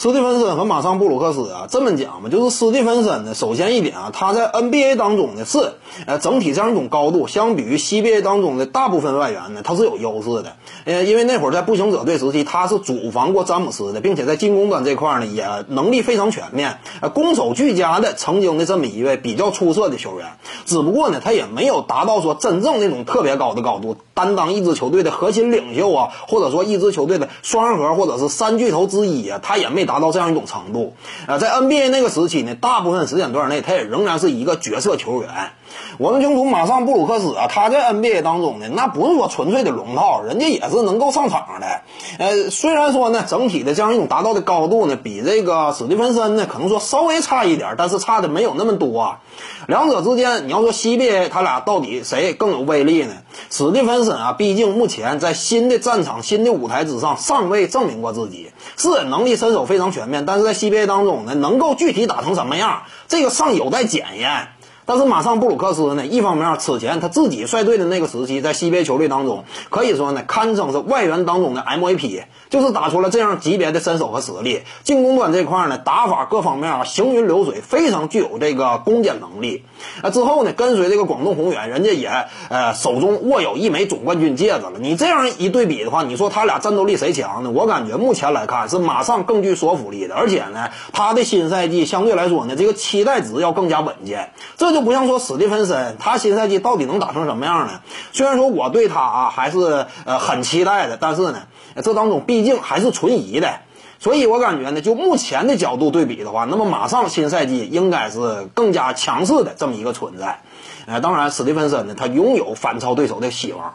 斯蒂芬森和马尚布鲁克斯啊，这么讲吧，就是斯蒂芬森呢，首先一点啊，他在 NBA 当中呢是呃整体这样一种高度，相比于 CBA 当中的大部分外援呢，他是有优势的。呃，因为那会儿在步行者队时期，他是主防过詹姆斯的，并且在进攻端这块呢也能力非常全面，呃，攻守俱佳的曾经的这么一位比较出色的球员。只不过呢，他也没有达到说真正那种特别高的高度，担当一支球队的核心领袖啊，或者说一支球队的双核或者是三巨头之一啊，他也没。达到这样一种程度，呃，在 NBA 那个时期呢，大部分时间段内，他也仍然是一个角色球员。我们清楚，马上布鲁克斯啊，他在 NBA 当中呢，那不是说纯粹的龙套，人家也是能够上场的。呃，虽然说呢，整体的这样一种达到的高度呢，比这个史蒂芬森呢，可能说稍微差一点，但是差的没有那么多。两者之间，你要说 CBA 他俩到底谁更有威力呢？史蒂芬森啊，毕竟目前在新的战场、新的舞台之上，尚未证明过自己，是能力身手非常全面，但是在 CBA 当中呢，能够具体打成什么样，这个尚有待检验。但是马上布鲁克斯呢，一方面此前他自己率队的那个时期，在 CBA 球队当中，可以说呢，堪称是外援当中的 MVP，就是打出了这样级别的身手和实力。进攻端这块呢，打法各方面啊，行云流水，非常具有这个攻坚能力。啊，之后呢，跟随这个广东宏远，人家也呃手中握有一枚总冠军戒指了。你这样一对比的话，你说他俩战斗力谁强呢？我感觉目前来看是马上更具说服力的，而且呢，他的新赛季相对来说呢，这个期待值要更加稳健。这就。不像说史蒂芬森，他新赛季到底能打成什么样呢？虽然说我对他啊还是呃很期待的，但是呢，这当中毕竟还是存疑的，所以我感觉呢，就目前的角度对比的话，那么马上新赛季应该是更加强势的这么一个存在。呃，当然史蒂芬森呢，他拥有反超对手的希望。